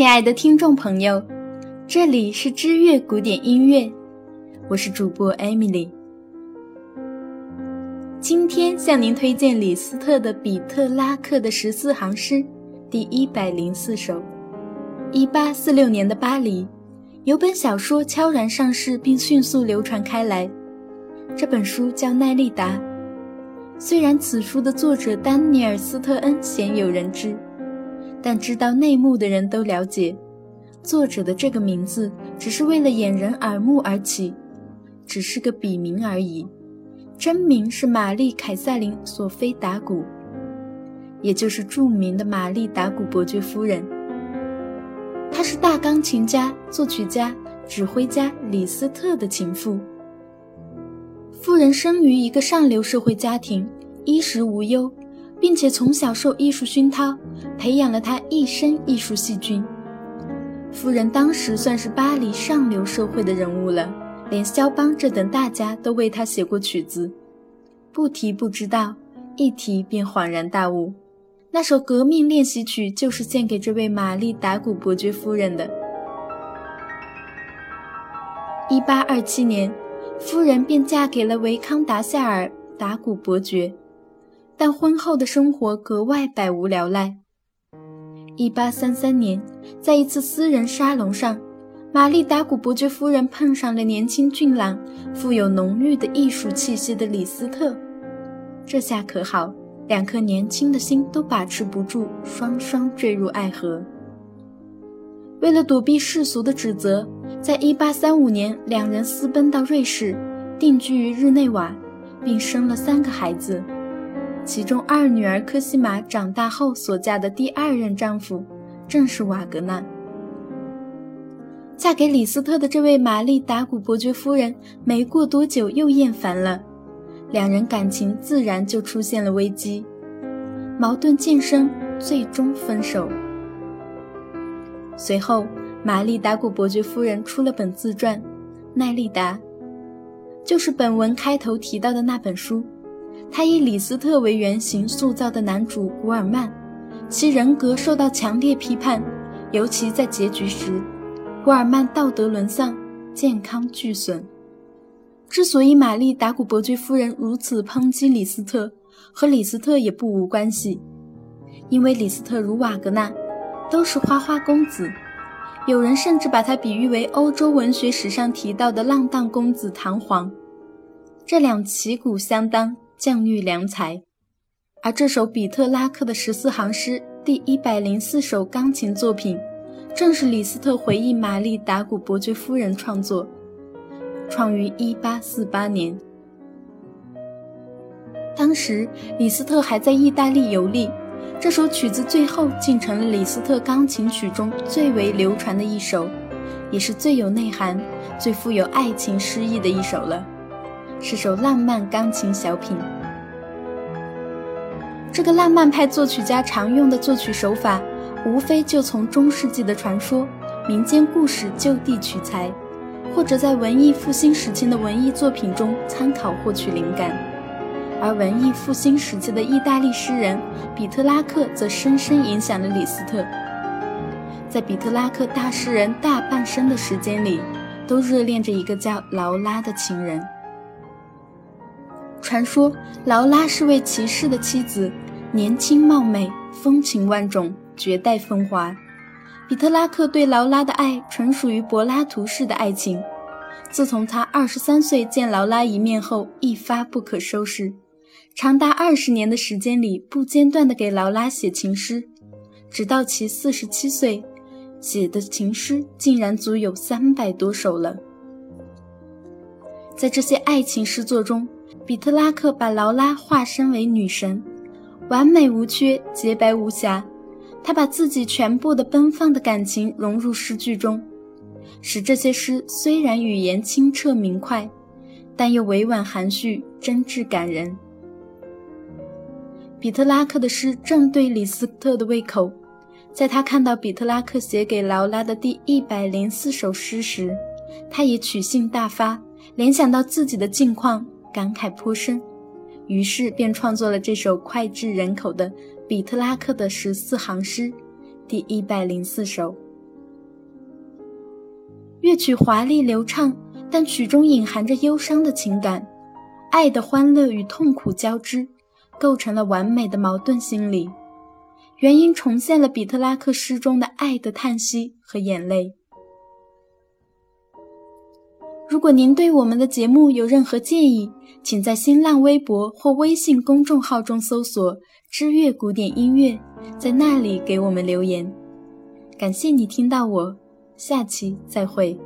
亲爱的听众朋友，这里是知乐古典音乐，我是主播 Emily。今天向您推荐李斯特的《比特拉克的十四行诗》第一百零四首。一八四六年的巴黎，有本小说悄然上市并迅速流传开来，这本书叫《奈利达》。虽然此书的作者丹尼尔·斯特恩鲜有人知。但知道内幕的人都了解，作者的这个名字只是为了掩人耳目而起，只是个笔名而已。真名是玛丽·凯瑟琳·索菲·达古，也就是著名的玛丽·达古伯爵夫人。她是大钢琴家、作曲家、指挥家李斯特的情妇。夫人生于一个上流社会家庭，衣食无忧。并且从小受艺术熏陶，培养了他一身艺术细菌。夫人当时算是巴黎上流社会的人物了，连肖邦这等大家都为他写过曲子。不提不知道，一提便恍然大悟。那首革命练习曲就是献给这位玛丽达古伯爵夫人的。一八二七年，夫人便嫁给了维康达夏尔达古伯爵。但婚后的生活格外百无聊赖。一八三三年，在一次私人沙龙上，玛丽达古伯爵夫人碰上了年轻俊朗、富有浓郁的艺术气息的李斯特。这下可好，两颗年轻的心都把持不住，双双坠入爱河。为了躲避世俗的指责，在一八三五年，两人私奔到瑞士，定居于日内瓦，并生了三个孩子。其中二女儿科西玛长大后所嫁的第二任丈夫，正是瓦格纳。嫁给李斯特的这位玛丽达古伯爵夫人，没过多久又厌烦了，两人感情自然就出现了危机，矛盾渐生，最终分手。随后，玛丽达古伯爵夫人出了本自传《奈丽达》，就是本文开头提到的那本书。他以李斯特为原型塑造的男主古尔曼，其人格受到强烈批判，尤其在结局时，古尔曼道德沦丧，健康俱损。之所以玛丽达古伯爵夫人如此抨击李斯特，和李斯特也不无关系，因为李斯特如瓦格纳，都是花花公子，有人甚至把他比喻为欧洲文学史上提到的浪荡公子唐璜，这两旗鼓相当。降育良才，而这首比特拉克的十四行诗第一百零四首钢琴作品，正是李斯特回忆玛丽达古伯爵夫人创作，创于一八四八年。当时李斯特还在意大利游历，这首曲子最后竟成了李斯特钢琴曲中最为流传的一首，也是最有内涵、最富有爱情诗意的一首了。是首浪漫钢琴小品。这个浪漫派作曲家常用的作曲手法，无非就从中世纪的传说、民间故事就地取材，或者在文艺复兴时期的文艺作品中参考获取灵感。而文艺复兴时期的意大利诗人比特拉克则深深影响了李斯特。在比特拉克大诗人大半生的时间里，都热恋着一个叫劳拉的情人。传说劳拉是位骑士的妻子，年轻貌美，风情万种，绝代风华。比特拉克对劳拉的爱纯属于柏拉图式的爱情。自从他二十三岁见劳拉一面后，一发不可收拾，长达二十年的时间里不间断地给劳拉写情诗，直到其四十七岁，写的情诗竟然足有三百多首了。在这些爱情诗作中，比特拉克把劳拉化身为女神，完美无缺，洁白无瑕。他把自己全部的奔放的感情融入诗句中，使这些诗虽然语言清澈明快，但又委婉含蓄，真挚感人。比特拉克的诗正对李斯特的胃口，在他看到比特拉克写给劳拉的第一百零四首诗时，他也取兴大发，联想到自己的境况。感慨颇深，于是便创作了这首脍炙人口的比特拉克的十四行诗，第一百零四首。乐曲华丽流畅，但曲中隐含着忧伤的情感，爱的欢乐与痛苦交织，构成了完美的矛盾心理。原因重现了比特拉克诗中的爱的叹息和眼泪。如果您对我们的节目有任何建议，请在新浪微博或微信公众号中搜索“知乐古典音乐”，在那里给我们留言。感谢你听到我，下期再会。